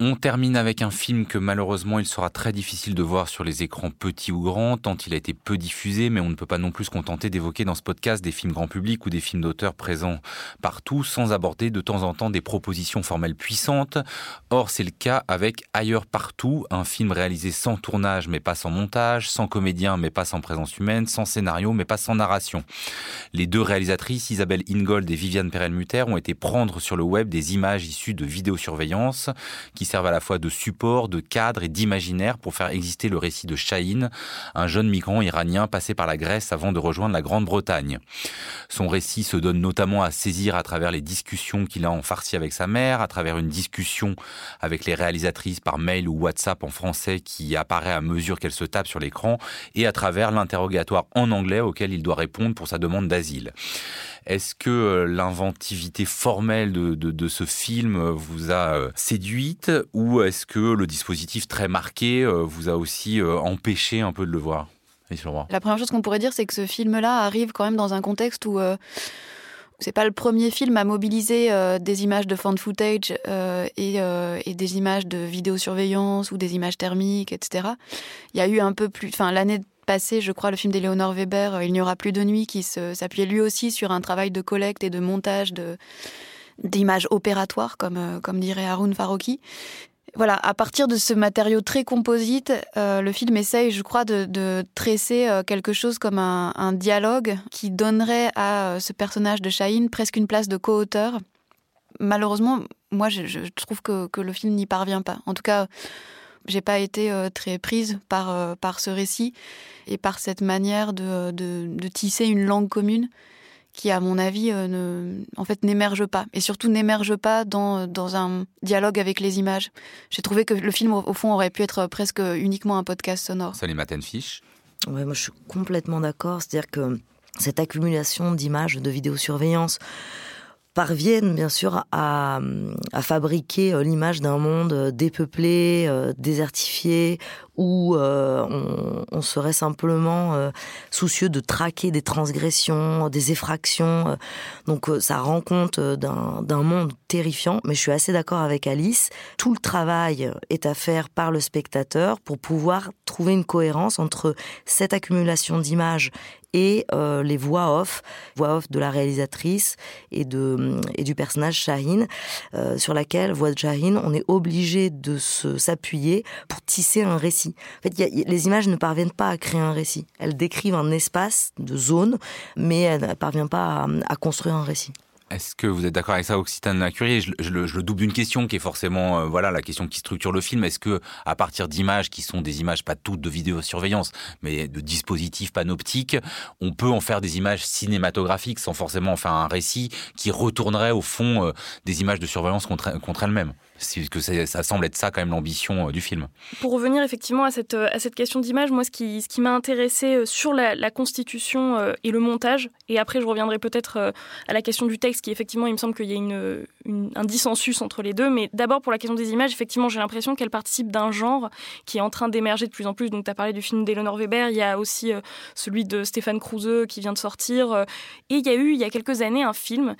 On termine avec un film que malheureusement il sera très difficile de voir sur les écrans petits ou grands, tant il a été peu diffusé, mais on ne peut pas non plus se contenter d'évoquer dans ce podcast des films grand public ou des films d'auteurs présents partout, sans aborder de temps en temps des propositions formelles puissantes. Or, c'est le cas avec Ailleurs partout, un film réalisé sans tournage mais pas sans montage, sans comédien mais pas sans présence humaine, sans scénario mais pas sans narration. Les deux réalisatrices, Isabelle Ingold et Viviane Perelmuter, ont été prendre sur le web des images issues de vidéosurveillance qui servent à la fois de support, de cadre et d'imaginaire pour faire exister le récit de Shahin, un jeune migrant iranien passé par la Grèce avant de rejoindre la Grande-Bretagne. Son récit se donne notamment à saisir à travers les discussions qu'il a en farci avec sa mère, à travers une discussion avec les réalisatrices par mail ou WhatsApp en français qui apparaît à mesure qu'elle se tape sur l'écran, et à travers l'interrogatoire en anglais auquel il doit répondre pour sa demande d'asile. Est-ce que euh, l'inventivité formelle de, ce film vous a euh, séduite ou est-ce que le dispositif très marqué euh, vous a aussi empêché un peu de le voir La première chose qu'on pourrait dire, c'est que ce film-là arrive quand même dans un contexte où c'est pas le premier film à mobiliser des images de fan footage et, et, des images de vidéosurveillance ou des images thermiques, etc. Il y a eu un peu plus, enfin l'année passé, je crois, le film d'Éléonore Weber, euh, Il n'y aura plus de nuit, qui s'appuyait lui aussi sur un travail de collecte et de montage de d'images opératoires, comme, euh, comme dirait Haroun Farouki. Voilà, à partir de ce matériau très composite, euh, le film essaye, je crois, de, tresser quelque chose comme un, dialogue qui donnerait à ce personnage de Shahin presque une place de co-auteur. Malheureusement, moi, je, trouve que, que le film n'y parvient pas. En tout cas, j'ai pas été euh, très prise par, euh, par ce récit et par cette manière de, de, tisser une langue commune qui, à mon avis, euh, ne, en fait, n'émerge pas. Et surtout, n'émerge pas dans, dans un dialogue avec les images. J'ai trouvé que le film, au, fond, aurait pu être presque uniquement un podcast sonore. Salut Maten Fish. Ouais, moi, je suis complètement d'accord. C'est-à-dire que cette accumulation d'images de vidéosurveillance, parviennent bien sûr à, fabriquer euh, l'image d'un monde euh, dépeuplé, euh, désertifié, où on, on, serait simplement soucieux de traquer des transgressions, des effractions. Donc ça rend compte d'un monde terrifiant, mais je suis assez d'accord avec Alice. Tout le travail est à faire par le spectateur pour pouvoir trouver une cohérence entre cette accumulation d'images et euh, les voix off, voix off de la réalisatrice et, de, et du personnage Shahin, euh, sur laquelle, voix de Shahin, on est obligé de s'appuyer pour tisser un récit. En fait, les images ne parviennent pas à créer un récit. Elles décrivent un espace de zone, mais elles ne parviennent pas à construire un récit. Est-ce que vous êtes d'accord avec ça, Occitane Curie? Je, je, je, le double d'une question qui est forcément euh, voilà la question qui structure le film. Est-ce que à partir d'images qui sont des images pas toutes de vidéosurveillance, mais de dispositifs panoptiques, on peut en faire des images cinématographiques sans forcément en faire un récit qui retournerait au fond euh, des images de surveillance contre, contre elles-mêmes? Que ça, semble être ça quand même l'ambition euh, du film. Pour revenir effectivement à cette, à cette question d'image, moi ce qui, ce qui m'a intéressé sur la constitution et le montage, et après je reviendrai peut-être à la question du texte qui effectivement, il me semble qu'il y a une, un dissensus entre les deux. Mais d'abord, pour la question des images, effectivement, j'ai l'impression qu'elle participe d'un genre qui est en train d'émerger de plus en plus. Donc, tu as parlé du film d'Eleanor Weber, il y a aussi euh, celui de Stéphane Kruse qui vient de sortir. Euh, et il y a eu, il y a quelques années, un film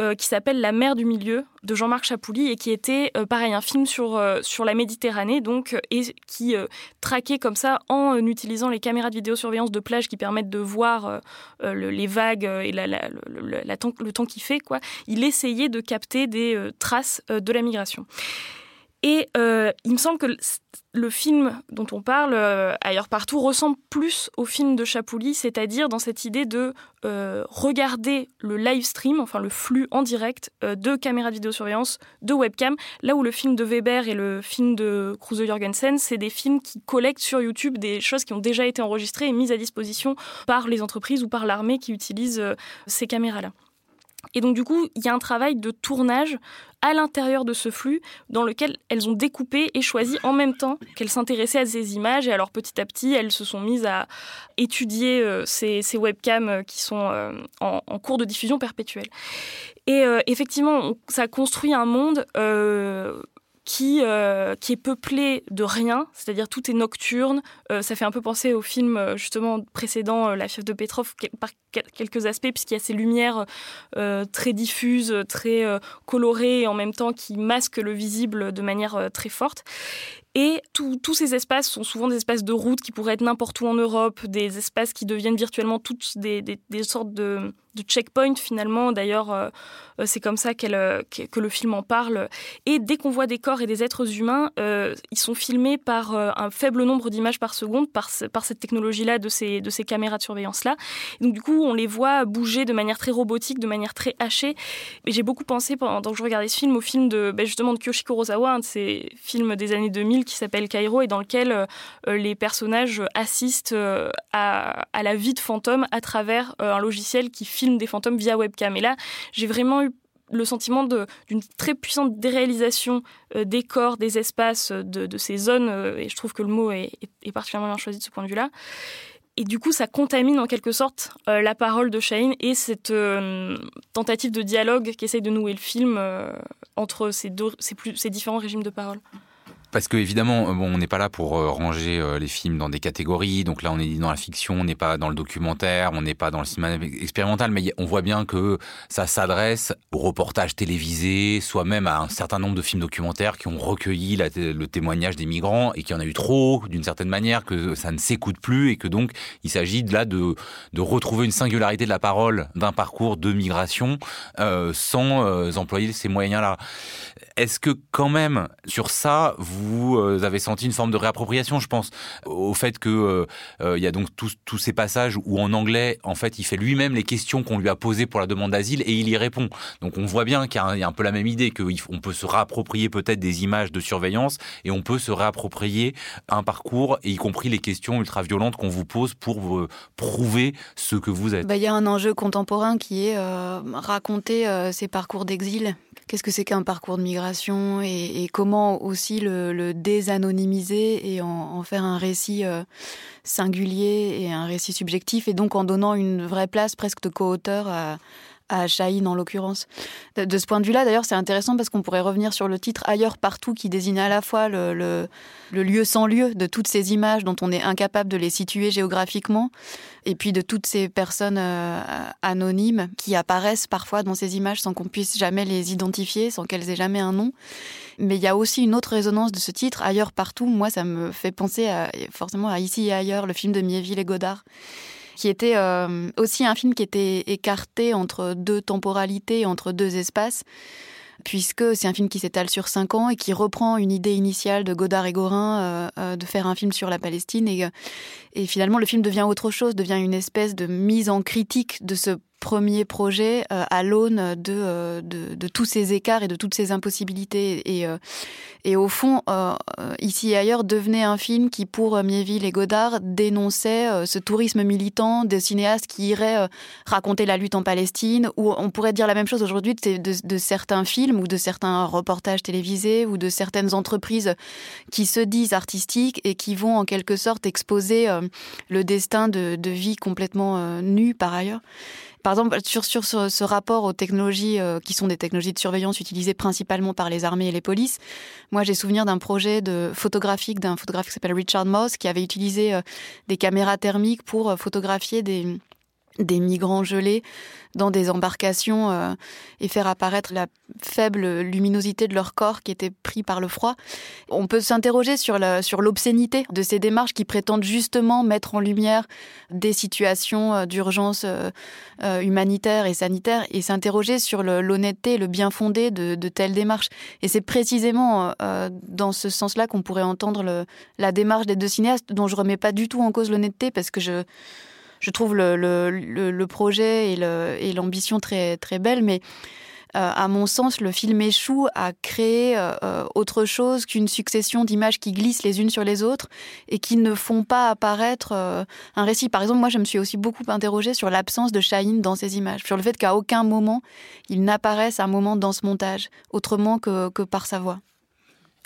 euh, qui s'appelle La mer du milieu de Jean-Marc Chapouli et qui était euh, pareil un film sur euh, sur la Méditerranée donc et qui traquait comme ça en utilisant les caméras de vidéosurveillance de plage qui permettent de voir les vagues et la, le, temps, le temps qu'il fait quoi. Il essayait de capter des traces de la migration. Et euh, il me semble que le film dont on parle, euh, ailleurs partout, ressemble plus au film de Chapouli, c'est-à-dire dans cette idée de euh, regarder le live stream, enfin le flux en direct de caméras de vidéosurveillance, de webcam, là où le film de Weber et le film de Kruse Jorgensen, c'est des films qui collectent sur YouTube des choses qui ont déjà été enregistrées et mises à disposition par les entreprises ou par l'armée qui utilisent ces caméras-là. Et donc du coup, il y a un travail de tournage à l'intérieur de ce flux dans lequel elles ont découpé et choisi en même temps qu'elles s'intéressaient à ces images. Et alors petit à petit, elles se sont mises à étudier euh, ces, webcams euh, qui sont euh, en, cours de diffusion perpétuelle. Et effectivement, ça construit un monde qui, euh, qui est peuplé de rien, c'est-à-dire tout est nocturne. Euh, ça fait un peu penser au film euh, justement précédent, La fièvre de Petrov, par quelques aspects, puisqu'il y a ces lumières très diffuses, très colorées, et en même temps qui masquent le visible de manière très forte. Et tous ces espaces sont souvent des espaces de route qui pourraient être n'importe où en Europe, des espaces qui deviennent virtuellement toutes des, des, sortes de, de checkpoints finalement. D'ailleurs, euh, euh, c'est comme ça euh, que le film en parle. Et dès qu'on voit des corps et des êtres humains, ils sont filmés par un faible nombre d'images par seconde, par, cette technologie-là, de ces, de ces caméras de surveillance-là. Donc du coup, on les voit bouger de manière très robotique, de manière très hachée. Et j'ai beaucoup pensé, pendant que je regardais ce film, au film de, ben, justement de Kyoshi Kurosawa, un de ces films des années 2000 qui s'appelle Cairo et dans lequel les personnages assistent euh, à, la vie de fantômes à travers un logiciel qui filme des fantômes via webcam. Et là, j'ai vraiment eu le sentiment d'une très puissante déréalisation des corps, des espaces, de, ces zones, et je trouve que le mot est, particulièrement bien choisi de ce point de vue-là. Et du coup, ça contamine en quelque sorte la parole de Shane et cette tentative de dialogue qui essaye de nouer le film entre ces, deux, ces différents régimes de parole. Parce que évidemment, euh, bon, on n'est pas là pour euh, ranger euh, les films dans des catégories. Donc là, on est dans la fiction, on n'est pas dans le documentaire, on n'est pas dans le cinéma expérimental, mais on voit bien que ça s'adresse au reportage télévisé, soit même à un certain nombre de films documentaires qui ont recueilli le témoignage des migrants et qu'il y en a eu trop, d'une certaine manière, que ça ne s'écoute plus et que donc il s'agit là de retrouver une singularité de la parole d'un parcours de migration sans employer ces moyens-là. Est-ce que quand même, sur ça, vous euh, avez senti une forme de réappropriation, je pense, au fait que euh, euh, y a donc tous, ces passages où en anglais, en fait, il fait lui-même les questions qu'on lui a posées pour la demande d'asile et il y répond. Donc on voit bien qu'il y, a un peu la même idée, qu'on peut se réapproprier peut-être des images de surveillance et on peut se réapproprier un parcours, y compris les questions ultra-violentes qu'on vous pose pour prouver ce que vous êtes. Bah, il y a un enjeu contemporain qui est raconter ces parcours d'exil qu'est-ce que c'est qu'un parcours de migration et, comment aussi le, désanonymiser et en, faire un récit euh, singulier et un récit subjectif et donc en donnant une vraie place presque de co-auteur à, à Chahine en l'occurrence. De, ce point de vue-là, d'ailleurs, c'est intéressant parce qu'on pourrait revenir sur le titre Ailleurs partout qui désigne à la fois le, lieu sans lieu de toutes ces images dont on est incapable de les situer géographiquement et puis de toutes ces personnes euh, anonymes qui apparaissent parfois dans ces images sans qu'on puisse jamais les identifier, sans qu'elles aient jamais un nom. Mais il y a aussi une autre résonance de ce titre, Ailleurs partout. Moi, ça me fait penser forcément à Ici et ailleurs, le film de Mieville et Godard qui était euh, aussi un film qui était écarté entre deux temporalités, entre deux espaces puisque c'est un film qui s'étale sur cinq ans et qui reprend une idée initiale de Godard et Gorin euh, euh, de faire un film sur la Palestine. Et, et finalement, le film devient autre chose, devient une espèce de mise en critique de ce premier projet euh, à l'aune de, euh, de, de, tous ces écarts et de toutes ces impossibilités. Et, euh, et au fond, ici et ailleurs, devenait un film qui, pour Mieville et Godard, dénonçait ce tourisme militant des cinéastes qui iraient raconter la lutte en Palestine, ou on pourrait dire la même chose aujourd'hui de, certains films ou de certains reportages télévisés ou de certaines entreprises qui se disent artistiques et qui vont en quelque sorte exposer le destin de, de vie complètement nu par ailleurs. Par exemple, sur, sur ce, rapport aux technologies euh, qui sont des technologies de surveillance utilisées principalement par les armées et les polices, moi j'ai souvenir d'un projet de photographique d'un photographe qui s'appelle Richard Moss qui avait utilisé euh, des caméras thermiques pour euh, photographier des, des migrants gelés dans des embarcations euh, et faire apparaître la faible luminosité de leur corps qui était pris par le froid. On peut s'interroger sur l'obscénité de ces démarches qui prétendent justement mettre en lumière des situations euh, d'urgence euh, humanitaire et sanitaire et s'interroger sur l'honnêteté et le bien fondé de, de telles démarches. Et c'est précisément dans ce sens-là qu'on pourrait entendre le, la démarche des deux cinéastes dont je remets pas du tout en cause l'honnêteté parce que je je trouve le, le, le projet et l'ambition très, très belle, mais euh, à mon sens, le film échoue à créer euh, euh, autre chose qu'une succession d'images qui glissent les unes sur les autres et qui ne font pas apparaître un récit. Par exemple, moi, je me suis aussi beaucoup interrogée sur l'absence de Shaheen dans ces images, sur le fait qu'à aucun moment il n'apparaisse un moment dans ce montage, autrement que, que par sa voix.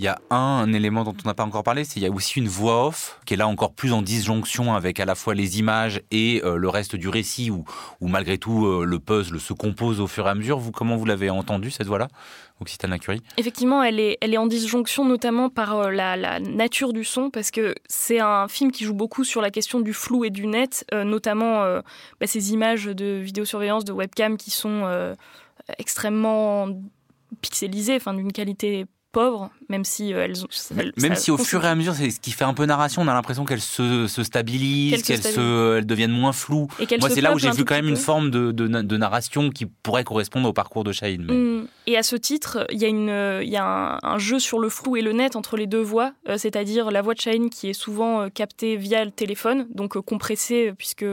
Il y a un, élément dont on n'a pas encore parlé, c'est qu'il y a aussi une voix off qui est là encore plus en disjonction avec à la fois les images et euh, le reste du récit où, malgré tout euh, le puzzle se compose au fur et à mesure. Vous, comment vous l'avez entendu cette voix-là Occitane Curie Effectivement, elle est, elle est en disjonction notamment par euh, la, nature du son, parce que c'est un film qui joue beaucoup sur la question du flou et du net, notamment bah, ces images de vidéosurveillance, de webcam qui sont extrêmement pixelisées, d'une qualité pauvres, même si euh, elles, même si au fur et à mesure, c'est ce qui fait un peu narration. On a l'impression qu'elles se, se, stabilisent, qu'elles se, deviennent moins floues. Moi, c'est là où j'ai vu quand même une forme de, de, narration qui pourrait correspondre au parcours de Shahid. Mm. Et à ce titre, il y a, une, il y a un, jeu sur le flou et le net entre les deux voix, euh, c'est-à-dire la voix de Shahid qui est souvent euh, captée via le téléphone, donc compressée, puisque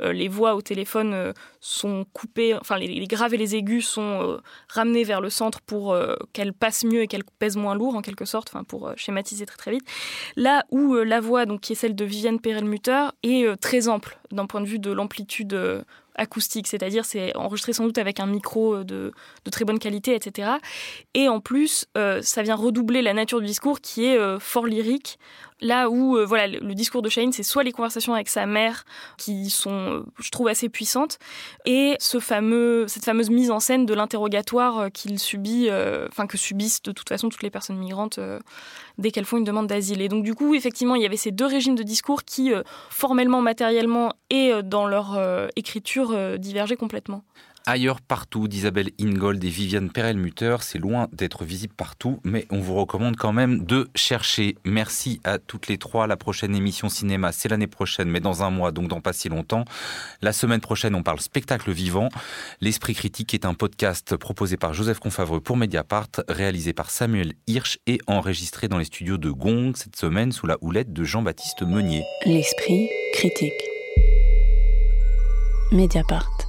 les voix au téléphone sont coupées, enfin les, les, graves et les aigus sont ramenés vers le centre pour qu'elles passent mieux et qu'elles pèsent moins lourd en quelque sorte, pour euh, schématiser très très vite. Là où euh, la voix, donc qui est celle de Viviane Perelmutter, est euh, très ample d'un point de vue de l'amplitude acoustique, c'est-à-dire c'est enregistré sans doute avec un micro de, très bonne qualité, etc. Et en plus, ça vient redoubler la nature du discours qui est fort lyrique. Là où euh, voilà le, discours de Shane, c'est soit les conversations avec sa mère qui sont, euh, je trouve, assez puissantes, et ce fameux, cette fameuse mise en scène de l'interrogatoire euh, qu'il subit, enfin que subissent de toute façon toutes les personnes migrantes dès qu'elles font une demande d'asile. Et donc du coup, effectivement, il y avait ces deux régimes de discours qui, formellement, matériellement et dans leur écriture, divergeaient complètement. Ailleurs partout d'Isabelle Ingold et Viviane Perelmutter. C'est loin d'être visible partout, mais on vous recommande quand même de chercher. Merci à toutes les trois. La prochaine émission cinéma, c'est l'année prochaine, mais dans un mois, donc dans pas si longtemps. La semaine prochaine, on parle spectacle vivant. L'Esprit critique est un podcast proposé par Joseph Confavreux pour Mediapart, réalisé par Samuel Hirsch et enregistré dans les studios de Gong cette semaine sous la houlette de Jean-Baptiste Meunier. L'Esprit critique. Mediapart.